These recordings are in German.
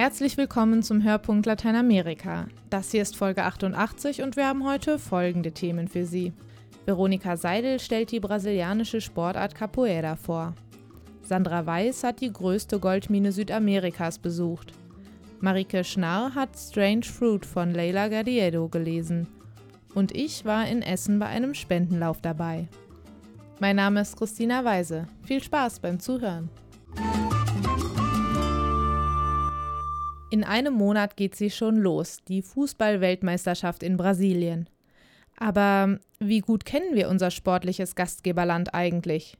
Herzlich willkommen zum Hörpunkt Lateinamerika. Das hier ist Folge 88 und wir haben heute folgende Themen für Sie. Veronika Seidel stellt die brasilianische Sportart Capoeira vor. Sandra Weiß hat die größte Goldmine Südamerikas besucht. Marike Schnarr hat Strange Fruit von Leila Garriedo gelesen. Und ich war in Essen bei einem Spendenlauf dabei. Mein Name ist Christina Weise. Viel Spaß beim Zuhören. In einem Monat geht sie schon los, die Fußball-Weltmeisterschaft in Brasilien. Aber wie gut kennen wir unser sportliches Gastgeberland eigentlich?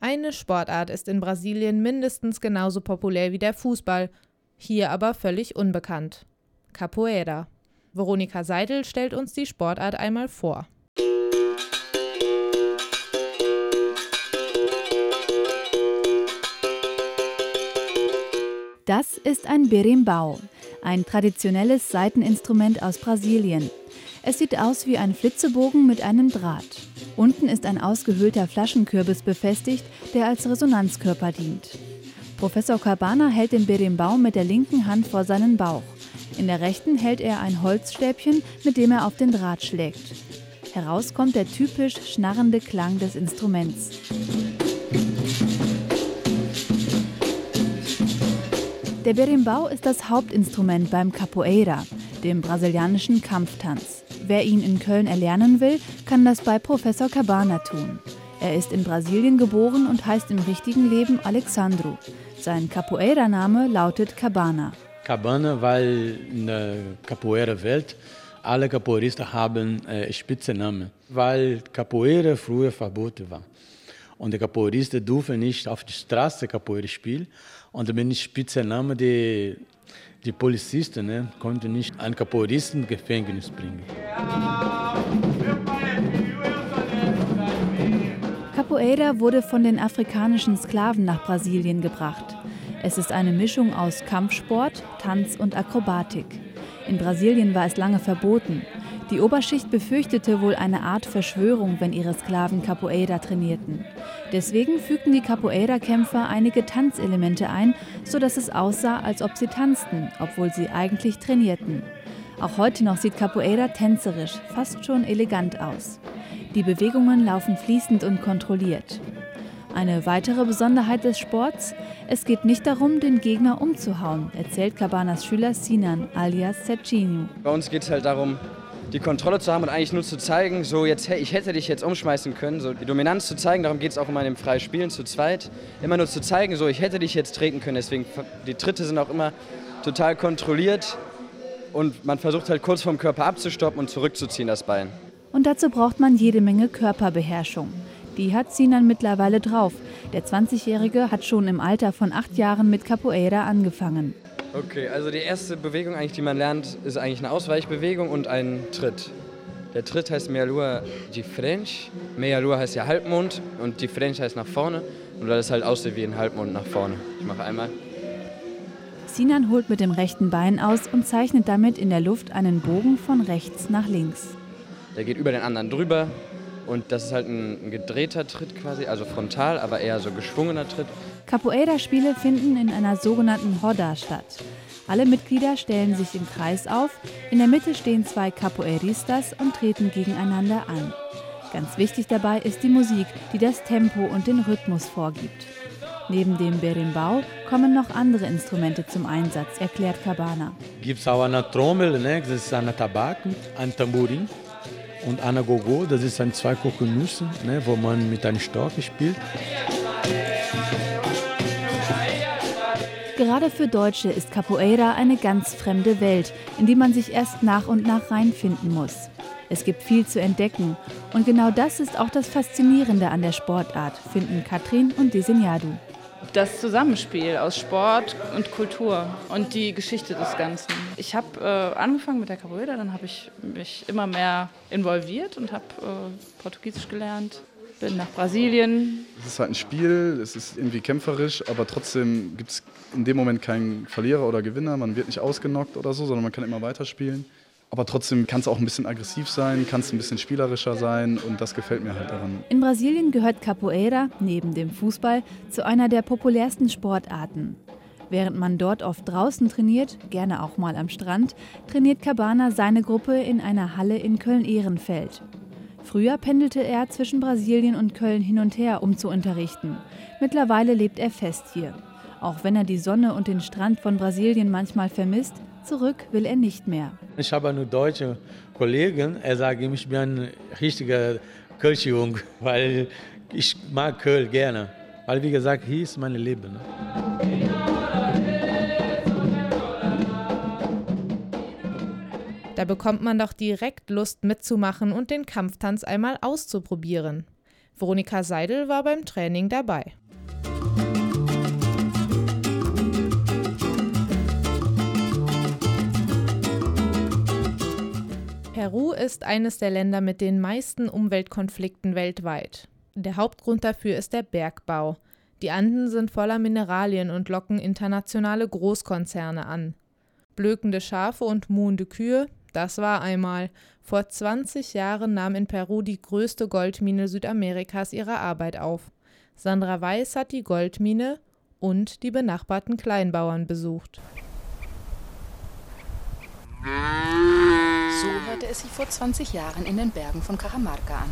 Eine Sportart ist in Brasilien mindestens genauso populär wie der Fußball, hier aber völlig unbekannt. Capoeira. Veronika Seidel stellt uns die Sportart einmal vor. Das ist ein Berimbau, ein traditionelles Saiteninstrument aus Brasilien. Es sieht aus wie ein Flitzebogen mit einem Draht. Unten ist ein ausgehöhlter Flaschenkürbis befestigt, der als Resonanzkörper dient. Professor Cabana hält den Berimbau mit der linken Hand vor seinen Bauch. In der rechten hält er ein Holzstäbchen, mit dem er auf den Draht schlägt. Heraus kommt der typisch schnarrende Klang des Instruments. Der Berimbau ist das Hauptinstrument beim Capoeira, dem brasilianischen Kampftanz. Wer ihn in Köln erlernen will, kann das bei Professor Cabana tun. Er ist in Brasilien geboren und heißt im richtigen Leben Alexandro. Sein Capoeira-Name lautet Cabana. Cabana, weil in der Capoeira-Welt alle Capoeiristen haben äh, Spitzennamen, weil Capoeira früher verboten war. Und die Capoeiristen dürfen nicht auf der Straße Capoeira spielen, und wenn ich Spitzname die, die Polizisten ne, konnten nicht einen Kapooristen ins Gefängnis bringen. Capoeira wurde von den afrikanischen Sklaven nach Brasilien gebracht. Es ist eine Mischung aus Kampfsport, Tanz und Akrobatik. In Brasilien war es lange verboten. Die Oberschicht befürchtete wohl eine Art Verschwörung, wenn ihre Sklaven Capoeira trainierten. Deswegen fügten die Capoeira-Kämpfer einige Tanzelemente ein, sodass es aussah, als ob sie tanzten, obwohl sie eigentlich trainierten. Auch heute noch sieht Capoeira tänzerisch, fast schon elegant aus. Die Bewegungen laufen fließend und kontrolliert. Eine weitere Besonderheit des Sports, es geht nicht darum, den Gegner umzuhauen, erzählt Cabanas Schüler Sinan alias Serginho. Bei uns geht es halt darum, die Kontrolle zu haben und eigentlich nur zu zeigen, so jetzt, ich hätte dich jetzt umschmeißen können, so die Dominanz zu zeigen, darum geht es auch immer in dem freien Spielen zu zweit, immer nur zu zeigen, so ich hätte dich jetzt treten können, deswegen die Tritte sind auch immer total kontrolliert und man versucht halt kurz vom Körper abzustoppen und zurückzuziehen das Bein. Und dazu braucht man jede Menge Körperbeherrschung. Die hat Sinan mittlerweile drauf. Der 20-Jährige hat schon im Alter von acht Jahren mit Capoeira angefangen. Okay, also die erste Bewegung eigentlich, die man lernt, ist eigentlich eine Ausweichbewegung und ein Tritt. Der Tritt heißt Mealua de French. Mealua heißt ja Halbmond und die French heißt nach vorne. Und weil das halt aussieht wie ein Halbmond nach vorne. Ich mache einmal. Sinan holt mit dem rechten Bein aus und zeichnet damit in der Luft einen Bogen von rechts nach links. Der geht über den anderen drüber und das ist halt ein gedrehter Tritt quasi, also frontal, aber eher so geschwungener Tritt. Capoeira-Spiele finden in einer sogenannten Hoda statt. Alle Mitglieder stellen sich im Kreis auf, in der Mitte stehen zwei Capoeiristas und treten gegeneinander an. Ganz wichtig dabei ist die Musik, die das Tempo und den Rhythmus vorgibt. Neben dem Berimbau kommen noch andere Instrumente zum Einsatz, erklärt Cabana. Gibt es auch eine Trommel, ne? das ist eine Tabak, ein Tambourin und eine Gogo, das ein zwei Kokosnüsse, ne? wo man mit einem Stock spielt. Gerade für Deutsche ist Capoeira eine ganz fremde Welt, in die man sich erst nach und nach reinfinden muss. Es gibt viel zu entdecken und genau das ist auch das Faszinierende an der Sportart, finden Katrin und Desinjadu. Das Zusammenspiel aus Sport und Kultur und die Geschichte des Ganzen. Ich habe äh, angefangen mit der Capoeira, dann habe ich mich immer mehr involviert und habe äh, Portugiesisch gelernt, bin nach Brasilien. Es ist halt ein Spiel, es ist irgendwie kämpferisch, aber trotzdem gibt es in dem Moment keinen Verlierer oder Gewinner. Man wird nicht ausgenockt oder so, sondern man kann immer weiterspielen. Aber trotzdem kann es auch ein bisschen aggressiv sein, kann es ein bisschen spielerischer sein und das gefällt mir halt daran. In Brasilien gehört Capoeira, neben dem Fußball, zu einer der populärsten Sportarten. Während man dort oft draußen trainiert, gerne auch mal am Strand, trainiert Cabana seine Gruppe in einer Halle in Köln-Ehrenfeld. Früher pendelte er zwischen Brasilien und Köln hin und her, um zu unterrichten. Mittlerweile lebt er fest hier. Auch wenn er die Sonne und den Strand von Brasilien manchmal vermisst, zurück will er nicht mehr. Ich habe nur deutsche Kollegen. Er sagt, ich bin ein richtiger Kölschjung, weil ich mag Köln gerne. Weil wie gesagt, hier ist mein Leben. Da bekommt man doch direkt Lust mitzumachen und den Kampftanz einmal auszuprobieren. Veronika Seidel war beim Training dabei. Peru ist eines der Länder mit den meisten Umweltkonflikten weltweit. Der Hauptgrund dafür ist der Bergbau. Die Anden sind voller Mineralien und locken internationale Großkonzerne an. Blökende Schafe und muhende Kühe, das war einmal. Vor 20 Jahren nahm in Peru die größte Goldmine Südamerikas ihre Arbeit auf. Sandra Weiß hat die Goldmine und die benachbarten Kleinbauern besucht. So hörte es sich vor 20 Jahren in den Bergen von Cajamarca an.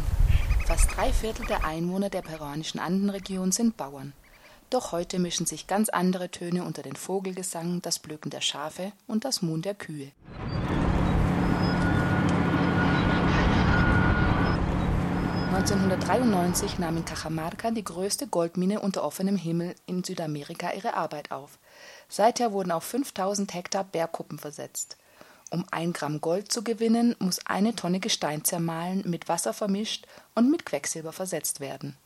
Fast drei Viertel der Einwohner der peruanischen Andenregion sind Bauern. Doch heute mischen sich ganz andere Töne unter den Vogelgesang, das Blöken der Schafe und das Muhen der Kühe. 1993 nahm in Cajamarca die größte Goldmine unter offenem Himmel in Südamerika ihre Arbeit auf. Seither wurden auf 5000 Hektar Bergkuppen versetzt. Um ein Gramm Gold zu gewinnen, muss eine Tonne Gestein zermahlen, mit Wasser vermischt und mit Quecksilber versetzt werden.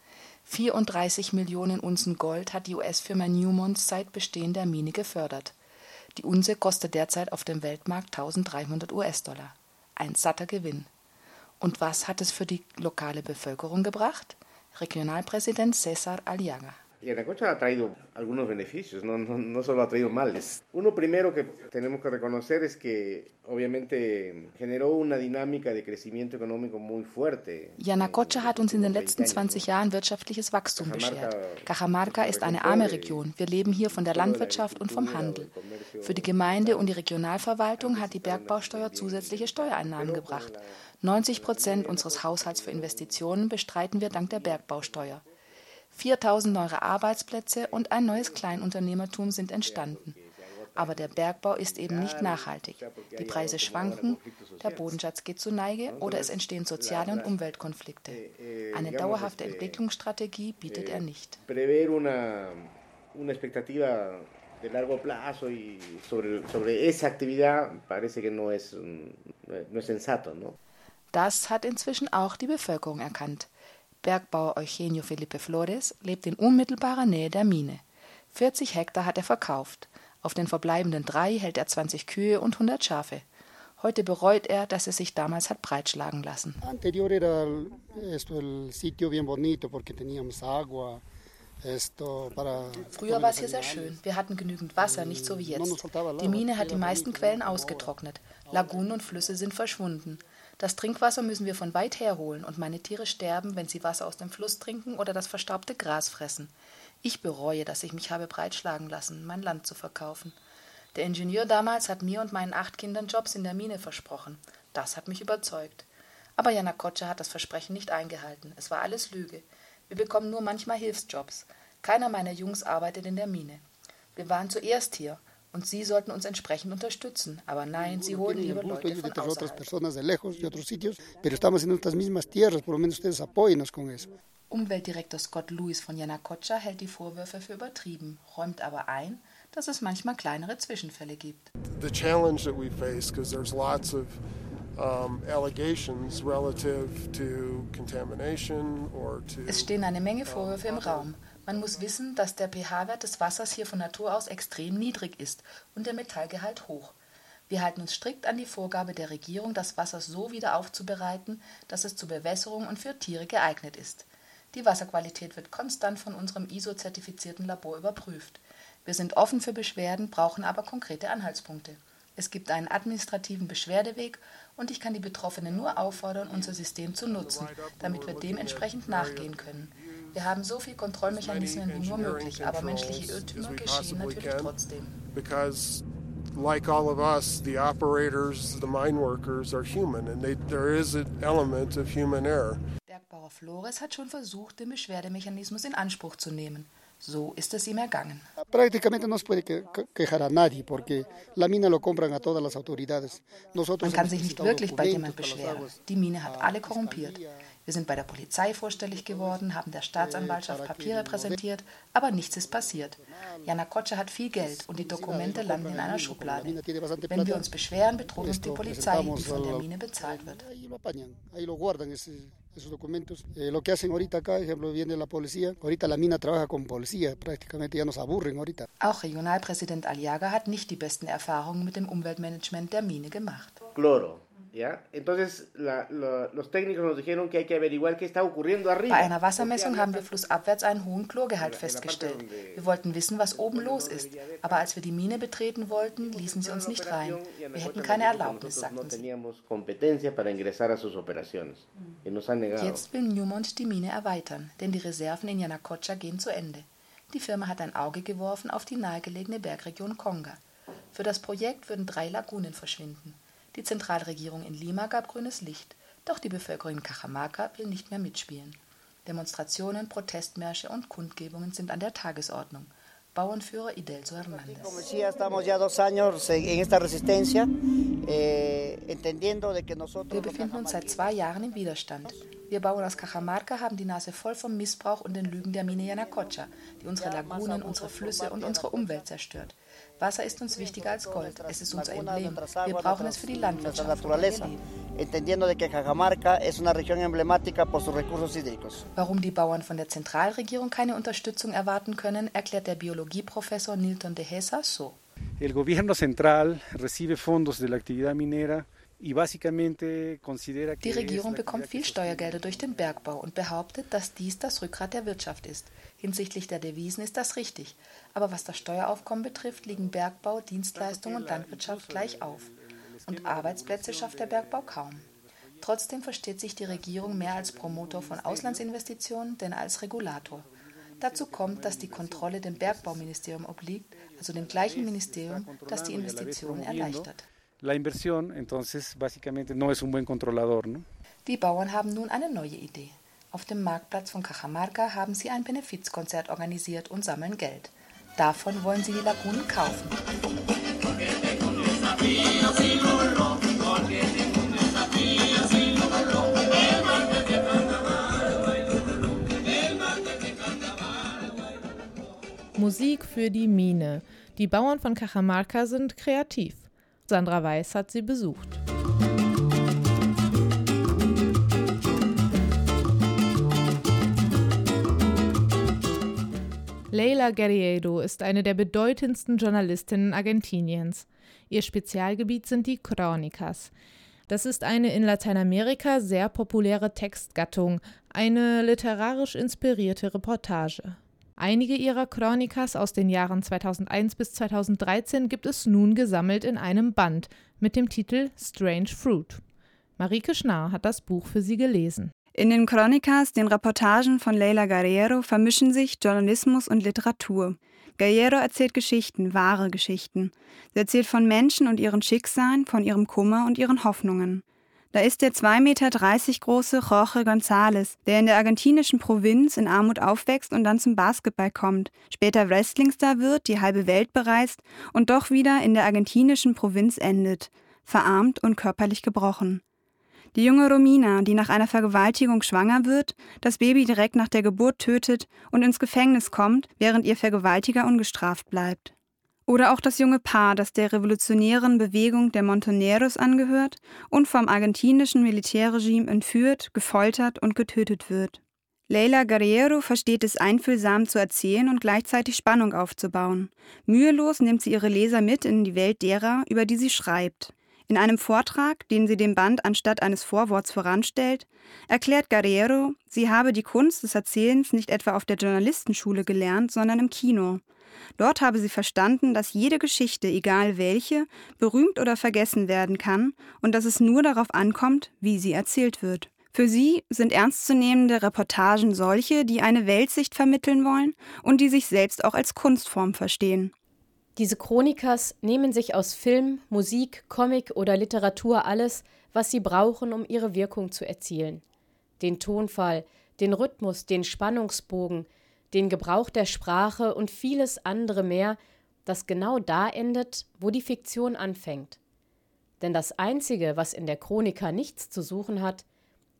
34 Millionen Unzen Gold hat die US-Firma Newmont seit Bestehen der Mine gefördert. Die Unze kostet derzeit auf dem Weltmarkt 1300 US-Dollar. Ein satter Gewinn. Und was hat es für die lokale Bevölkerung gebracht? Regionalpräsident Cesar Aliaga. Yanacocha ha traído algunos beneficios, no, no, no, solo ha traído males. Uno primero que tenemos que reconocer es que obviamente generó una dinámica de crecimiento económico muy fuerte. Yanacocha hat uns in den letzten 20 Jahren wirtschaftliches Wachstum beschert. Cajamarca ist eine arme Region. Wir leben hier von der Landwirtschaft und vom Handel. Für die Gemeinde und die Regionalverwaltung hat die Bergbausteuer zusätzliche Steuereinnahmen gebracht. 90 Prozent unseres Haushalts für Investitionen bestreiten wir dank der Bergbausteuer. 4000 neue Arbeitsplätze und ein neues Kleinunternehmertum sind entstanden. Aber der Bergbau ist eben nicht nachhaltig. Die Preise schwanken, der Bodenschatz geht zu Neige oder es entstehen soziale und Umweltkonflikte. Eine dauerhafte Entwicklungsstrategie bietet er nicht. Das hat inzwischen auch die Bevölkerung erkannt. Bergbauer Eugenio Felipe Flores lebt in unmittelbarer Nähe der Mine. 40 Hektar hat er verkauft. Auf den verbleibenden drei hält er 20 Kühe und 100 Schafe. Heute bereut er, dass er sich damals hat breitschlagen lassen. Früher war es hier sehr schön. Wir hatten genügend Wasser, nicht so wie jetzt. Die Mine hat die meisten Quellen ausgetrocknet. Lagunen und Flüsse sind verschwunden. Das Trinkwasser müssen wir von weit her holen und meine Tiere sterben, wenn sie Wasser aus dem Fluss trinken oder das verstaubte Gras fressen. Ich bereue, dass ich mich habe breitschlagen lassen, mein Land zu verkaufen. Der Ingenieur damals hat mir und meinen acht Kindern Jobs in der Mine versprochen. Das hat mich überzeugt. Aber Jana Kotscher hat das Versprechen nicht eingehalten. Es war alles Lüge. Wir bekommen nur manchmal Hilfsjobs. Keiner meiner Jungs arbeitet in der Mine. Wir waren zuerst hier und Sie sollten uns entsprechend unterstützen. Aber nein, Sie holen lieber Leute von außerhalb. Umweltdirektor Scott Lewis von Yanacocha hält die Vorwürfe für übertrieben, räumt aber ein, dass es manchmal kleinere Zwischenfälle gibt. The challenge that we face, because there's lots of es stehen eine Menge Vorwürfe im Raum. Man muss wissen, dass der pH-Wert des Wassers hier von Natur aus extrem niedrig ist und der Metallgehalt hoch. Wir halten uns strikt an die Vorgabe der Regierung, das Wasser so wieder aufzubereiten, dass es zur Bewässerung und für Tiere geeignet ist. Die Wasserqualität wird konstant von unserem ISO-zertifizierten Labor überprüft. Wir sind offen für Beschwerden, brauchen aber konkrete Anhaltspunkte. Es gibt einen administrativen Beschwerdeweg und ich kann die Betroffenen nur auffordern, unser System zu nutzen, damit wir dementsprechend nachgehen können. Wir haben so viele Kontrollmechanismen wie nur möglich, aber menschliche Irrtümer geschehen natürlich trotzdem. Because like all of us, the operators, the mine workers are human and they, there is an element of human error. Bergbauer Flores hat schon versucht, den Beschwerdemechanismus in Anspruch zu nehmen. So ist es ihm ergangen. Prácticamente no se puede quejar a nadie porque la mina lo compran a todas las autoridades. Man kann sich nicht wirklich bei jemand beschweren. Die Mine hat alle korrumpiert. Wir sind bei der Polizei vorstellig geworden, haben der Staatsanwaltschaft Papiere präsentiert, aber nichts ist passiert. Jana Kotsche hat viel Geld und die Dokumente landen in einer Schublade. Wenn wir uns beschweren, bedroht uns die Polizei, die von der Mine bezahlt wird. esos documentos. Eh, lo que hacen ahorita acá, ejemplo, viene la policía. Ahorita la mina trabaja con policía, prácticamente ya nos aburren ahorita. Auch Regionalpräsident Aliaga hat nicht die besten Erfahrungen mit dem Umweltmanagement der Mine gemacht. Cloro. ¿Ya? Entonces la, la, los técnicos nos dijeron que hay que averiguar qué está ocurriendo arriba. Bei einer Wassermessung haben wir flussabwärts einen hohen Chlorgehalt festgestellt. Wir wollten wissen, was oben los ist. Aber als wir die Mine betreten wollten, ließen sie uns nicht rein. Wir hätten keine Erlaubnis, sagten sie. Jetzt will Newmont die Mine erweitern, denn die Reserven in Yanacocha gehen zu Ende. Die Firma hat ein Auge geworfen auf die nahegelegene Bergregion Konga. Für das Projekt würden drei Lagunen verschwinden. Die Zentralregierung in Lima gab grünes Licht, doch die Bevölkerung in Cajamarca will nicht mehr mitspielen. Demonstrationen, Protestmärsche und Kundgebungen sind an der Tagesordnung. Bauernführer Idelso Hernández. Eh, Wir befinden uns seit zwei Jahren im Widerstand. Wir Bauern aus Cajamarca haben die Nase voll vom Missbrauch und den Lügen der Mine Yanacocha, die unsere Lagunen, unsere Flüsse und unsere Umwelt zerstört. Wasser ist uns wichtiger als Gold. Es ist unser Emblem. Wir brauchen es für die Landwirtschaft. Warum die Bauern von der Zentralregierung keine Unterstützung erwarten können, erklärt der Biologieprofessor Nilton de Hesa so. El gobierno central recibe fondos de la actividad minera Die Regierung bekommt viel Steuergelder durch den Bergbau und behauptet, dass dies das Rückgrat der Wirtschaft ist. Hinsichtlich der Devisen ist das richtig. Aber was das Steueraufkommen betrifft, liegen Bergbau, Dienstleistungen und Landwirtschaft gleich auf. Und Arbeitsplätze schafft der Bergbau kaum. Trotzdem versteht sich die Regierung mehr als Promotor von Auslandsinvestitionen denn als Regulator. Dazu kommt, dass die Kontrolle dem Bergbauministerium obliegt, also dem gleichen Ministerium, das die Investitionen erleichtert la inversión, entonces básicamente no es un buen controlador. ¿no? Die Bauern haben nun eine neue Idee. Auf dem Marktplatz von Cajamarca haben sie ein Benefizkonzert organisiert und sammeln Geld. Davon wollen sie die Lagunen kaufen. Musik für die Mine. Die Bauern von Cajamarca sind kreativ. Sandra Weiß hat sie besucht. Leila Guerriero ist eine der bedeutendsten Journalistinnen Argentiniens. Ihr Spezialgebiet sind die Chronikas. Das ist eine in Lateinamerika sehr populäre Textgattung, eine literarisch inspirierte Reportage. Einige ihrer Chronikas aus den Jahren 2001 bis 2013 gibt es nun gesammelt in einem Band mit dem Titel Strange Fruit. Marike Schnarr hat das Buch für sie gelesen. In den Chronikas, den Reportagen von Leila Guerrero, vermischen sich Journalismus und Literatur. Guerrero erzählt Geschichten, wahre Geschichten. Sie erzählt von Menschen und ihren Schicksalen, von ihrem Kummer und ihren Hoffnungen. Da ist der 2,30 Meter große Jorge González, der in der argentinischen Provinz in Armut aufwächst und dann zum Basketball kommt, später Wrestlingstar wird, die halbe Welt bereist und doch wieder in der argentinischen Provinz endet, verarmt und körperlich gebrochen. Die junge Romina, die nach einer Vergewaltigung schwanger wird, das Baby direkt nach der Geburt tötet und ins Gefängnis kommt, während ihr Vergewaltiger ungestraft bleibt. Oder auch das junge Paar, das der revolutionären Bewegung der Montoneros angehört und vom argentinischen Militärregime entführt, gefoltert und getötet wird. Leila Guerrero versteht es einfühlsam zu erzählen und gleichzeitig Spannung aufzubauen. Mühelos nimmt sie ihre Leser mit in die Welt derer, über die sie schreibt. In einem Vortrag, den sie dem Band anstatt eines Vorworts voranstellt, erklärt Guerrero, sie habe die Kunst des Erzählens nicht etwa auf der Journalistenschule gelernt, sondern im Kino. Dort habe sie verstanden, dass jede Geschichte, egal welche, berühmt oder vergessen werden kann und dass es nur darauf ankommt, wie sie erzählt wird. Für sie sind ernstzunehmende Reportagen solche, die eine Weltsicht vermitteln wollen und die sich selbst auch als Kunstform verstehen. Diese Chronikas nehmen sich aus Film, Musik, Comic oder Literatur alles, was sie brauchen, um ihre Wirkung zu erzielen. Den Tonfall, den Rhythmus, den Spannungsbogen, den Gebrauch der Sprache und vieles andere mehr, das genau da endet, wo die Fiktion anfängt. Denn das Einzige, was in der Chronika nichts zu suchen hat,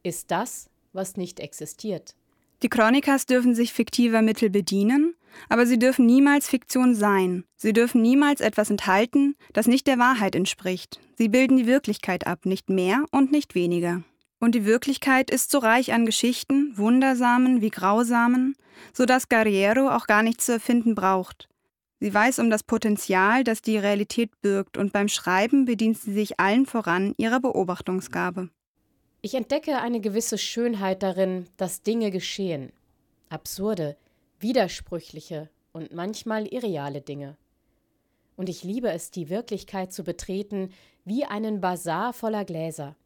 ist das, was nicht existiert. Die Chronikas dürfen sich fiktiver Mittel bedienen, aber sie dürfen niemals Fiktion sein. Sie dürfen niemals etwas enthalten, das nicht der Wahrheit entspricht. Sie bilden die Wirklichkeit ab, nicht mehr und nicht weniger. Und die Wirklichkeit ist so reich an Geschichten, wundersamen wie grausamen, so dass Guerriero auch gar nichts zu erfinden braucht. Sie weiß um das Potenzial, das die Realität birgt, und beim Schreiben bedient sie sich allen voran ihrer Beobachtungsgabe. Ich entdecke eine gewisse Schönheit darin, dass Dinge geschehen. Absurde, widersprüchliche und manchmal irreale Dinge. Und ich liebe es, die Wirklichkeit zu betreten wie einen Bazar voller Gläser.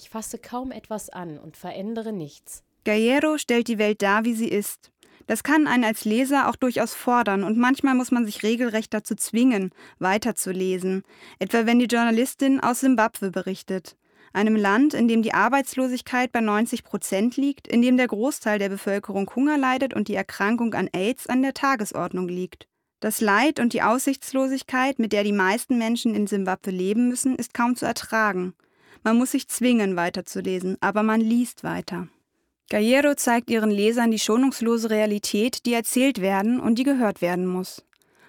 Ich fasse kaum etwas an und verändere nichts. Gallero stellt die Welt dar, wie sie ist. Das kann einen als Leser auch durchaus fordern und manchmal muss man sich regelrecht dazu zwingen, weiterzulesen, etwa wenn die Journalistin aus Simbabwe berichtet einem Land, in dem die Arbeitslosigkeit bei 90 Prozent liegt, in dem der Großteil der Bevölkerung Hunger leidet und die Erkrankung an AIDS an der Tagesordnung liegt. Das Leid und die Aussichtslosigkeit, mit der die meisten Menschen in Simbabwe leben müssen, ist kaum zu ertragen. Man muss sich zwingen, weiterzulesen, aber man liest weiter. Gallero zeigt ihren Lesern die schonungslose Realität, die erzählt werden und die gehört werden muss.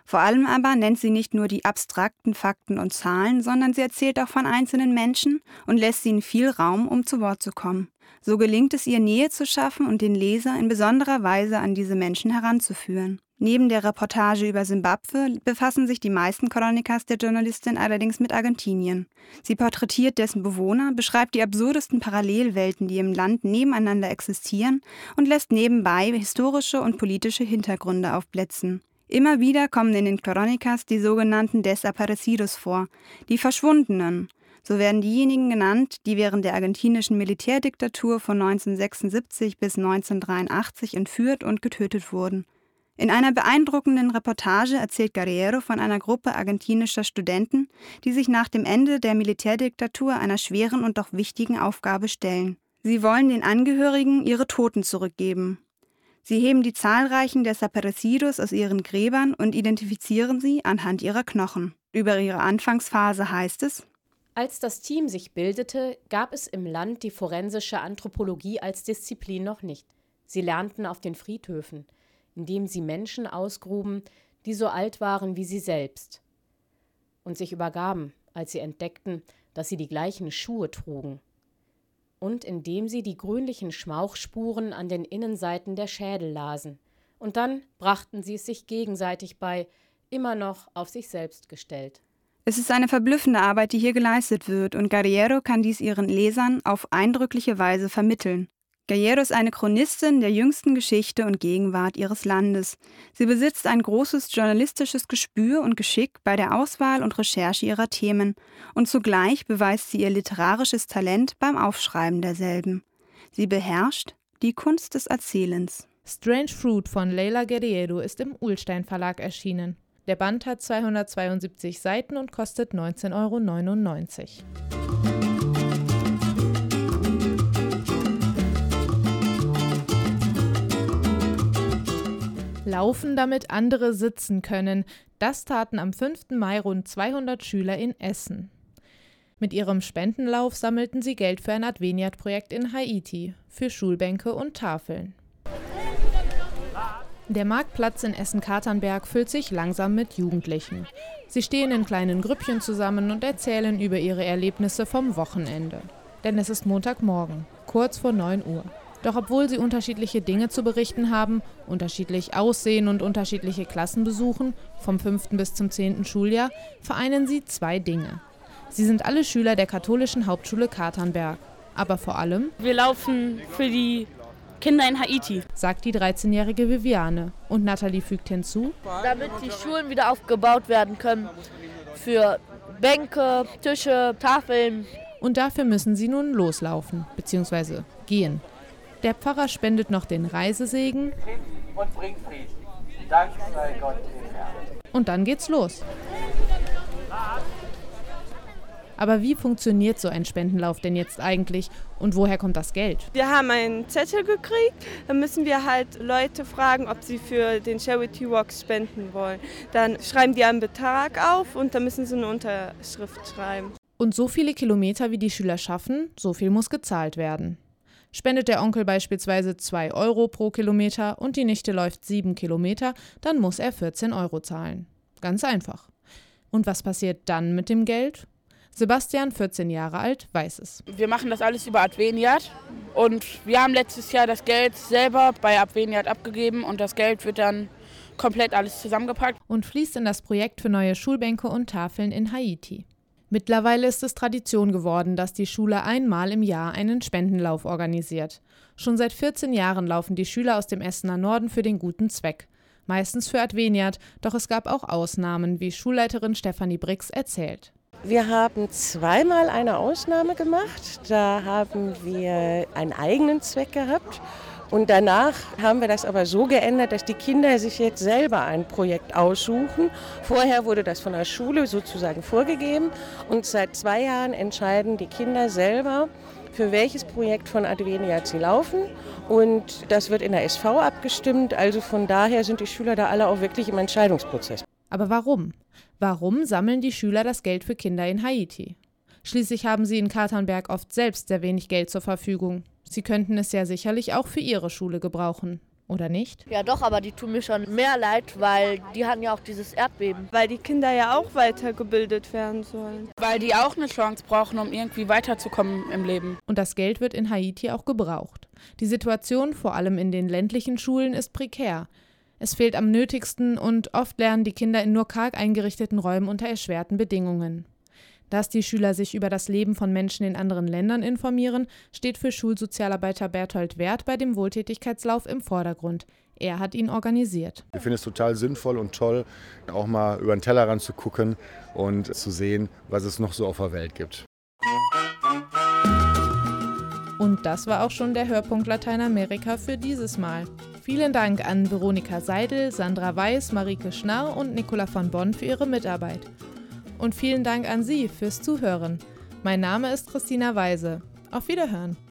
Vor allem aber nennt sie nicht nur die abstrakten Fakten und Zahlen, sondern sie erzählt auch von einzelnen Menschen und lässt ihnen viel Raum, um zu Wort zu kommen. So gelingt es ihr, Nähe zu schaffen und den Leser in besonderer Weise an diese Menschen heranzuführen. Neben der Reportage über Simbabwe befassen sich die meisten Chronikas der Journalistin allerdings mit Argentinien. Sie porträtiert dessen Bewohner, beschreibt die absurdesten Parallelwelten, die im Land nebeneinander existieren und lässt nebenbei historische und politische Hintergründe aufblitzen. Immer wieder kommen in den Chronikas die sogenannten Desaparecidos vor, die Verschwundenen. So werden diejenigen genannt, die während der argentinischen Militärdiktatur von 1976 bis 1983 entführt und getötet wurden. In einer beeindruckenden Reportage erzählt Guerrero von einer Gruppe argentinischer Studenten, die sich nach dem Ende der Militärdiktatur einer schweren und doch wichtigen Aufgabe stellen. Sie wollen den Angehörigen ihre Toten zurückgeben. Sie heben die zahlreichen Desaparecidos aus ihren Gräbern und identifizieren sie anhand ihrer Knochen. Über ihre Anfangsphase heißt es, als das Team sich bildete, gab es im Land die forensische Anthropologie als Disziplin noch nicht. Sie lernten auf den Friedhöfen, indem sie Menschen ausgruben, die so alt waren wie sie selbst, und sich übergaben, als sie entdeckten, dass sie die gleichen Schuhe trugen und indem sie die grünlichen Schmauchspuren an den Innenseiten der Schädel lasen. Und dann brachten sie es sich gegenseitig bei, immer noch auf sich selbst gestellt. Es ist eine verblüffende Arbeit, die hier geleistet wird, und Guerriero kann dies ihren Lesern auf eindrückliche Weise vermitteln. Gallero ist eine Chronistin der jüngsten Geschichte und Gegenwart ihres Landes. Sie besitzt ein großes journalistisches Gespür und Geschick bei der Auswahl und Recherche ihrer Themen und zugleich beweist sie ihr literarisches Talent beim Aufschreiben derselben. Sie beherrscht die Kunst des Erzählens. Strange Fruit von Leila Guerriero ist im Uhlstein Verlag erschienen. Der Band hat 272 Seiten und kostet 19,99 Euro. Laufen, damit andere sitzen können. Das taten am 5. Mai rund 200 Schüler in Essen. Mit ihrem Spendenlauf sammelten sie Geld für ein Adveniat-Projekt in Haiti, für Schulbänke und Tafeln. Der Marktplatz in Essen-Katernberg füllt sich langsam mit Jugendlichen. Sie stehen in kleinen Grüppchen zusammen und erzählen über ihre Erlebnisse vom Wochenende. Denn es ist Montagmorgen, kurz vor 9 Uhr. Doch obwohl sie unterschiedliche Dinge zu berichten haben, unterschiedlich aussehen und unterschiedliche Klassen besuchen, vom 5. bis zum 10. Schuljahr, vereinen sie zwei Dinge. Sie sind alle Schüler der katholischen Hauptschule Katernberg. Aber vor allem. Wir laufen für die Kinder in Haiti, sagt die 13-jährige Viviane. Und Nathalie fügt hinzu: Damit die Schulen wieder aufgebaut werden können. Für Bänke, Tische, Tafeln. Und dafür müssen sie nun loslaufen, beziehungsweise gehen. Der Pfarrer spendet noch den Reisesegen. Und bringt Frieden. Dank sei Gott dem Herrn. Und dann geht's los. Aber wie funktioniert so ein Spendenlauf denn jetzt eigentlich und woher kommt das Geld? Wir haben einen Zettel gekriegt, dann müssen wir halt Leute fragen, ob sie für den Charity Walk spenden wollen. Dann schreiben die einen Betrag auf und dann müssen sie eine Unterschrift schreiben. Und so viele Kilometer wie die Schüler schaffen, so viel muss gezahlt werden. Spendet der Onkel beispielsweise 2 Euro pro Kilometer und die Nichte läuft 7 Kilometer, dann muss er 14 Euro zahlen. Ganz einfach. Und was passiert dann mit dem Geld? Sebastian, 14 Jahre alt, weiß es. Wir machen das alles über Adveniat und wir haben letztes Jahr das Geld selber bei Adveniat abgegeben und das Geld wird dann komplett alles zusammengepackt. Und fließt in das Projekt für neue Schulbänke und Tafeln in Haiti. Mittlerweile ist es Tradition geworden, dass die Schule einmal im Jahr einen Spendenlauf organisiert. Schon seit 14 Jahren laufen die Schüler aus dem Essener Norden für den guten Zweck. Meistens für Adveniat, doch es gab auch Ausnahmen, wie Schulleiterin Stefanie Brix erzählt. Wir haben zweimal eine Ausnahme gemacht. Da haben wir einen eigenen Zweck gehabt. Und danach haben wir das aber so geändert, dass die Kinder sich jetzt selber ein Projekt aussuchen. Vorher wurde das von der Schule sozusagen vorgegeben. Und seit zwei Jahren entscheiden die Kinder selber, für welches Projekt von Adveniat sie laufen. Und das wird in der SV abgestimmt. Also von daher sind die Schüler da alle auch wirklich im Entscheidungsprozess. Aber warum? Warum sammeln die Schüler das Geld für Kinder in Haiti? Schließlich haben sie in Katernberg oft selbst sehr wenig Geld zur Verfügung. Sie könnten es ja sicherlich auch für ihre Schule gebrauchen. Oder nicht? Ja doch, aber die tun mir schon mehr leid, weil die hatten ja auch dieses Erdbeben. Weil die Kinder ja auch weitergebildet werden sollen. Weil die auch eine Chance brauchen, um irgendwie weiterzukommen im Leben. Und das Geld wird in Haiti auch gebraucht. Die Situation, vor allem in den ländlichen Schulen, ist prekär. Es fehlt am nötigsten und oft lernen die Kinder in nur karg eingerichteten Räumen unter erschwerten Bedingungen. Dass die Schüler sich über das Leben von Menschen in anderen Ländern informieren, steht für Schulsozialarbeiter Berthold Wert bei dem Wohltätigkeitslauf im Vordergrund. Er hat ihn organisiert. Ich finde es total sinnvoll und toll, auch mal über den Tellerrand zu gucken und zu sehen, was es noch so auf der Welt gibt. Und das war auch schon der Hörpunkt Lateinamerika für dieses Mal. Vielen Dank an Veronika Seidel, Sandra Weiß, Marike Schnarr und Nicola von Bonn für ihre Mitarbeit. Und vielen Dank an Sie fürs Zuhören. Mein Name ist Christina Weise. Auf Wiederhören.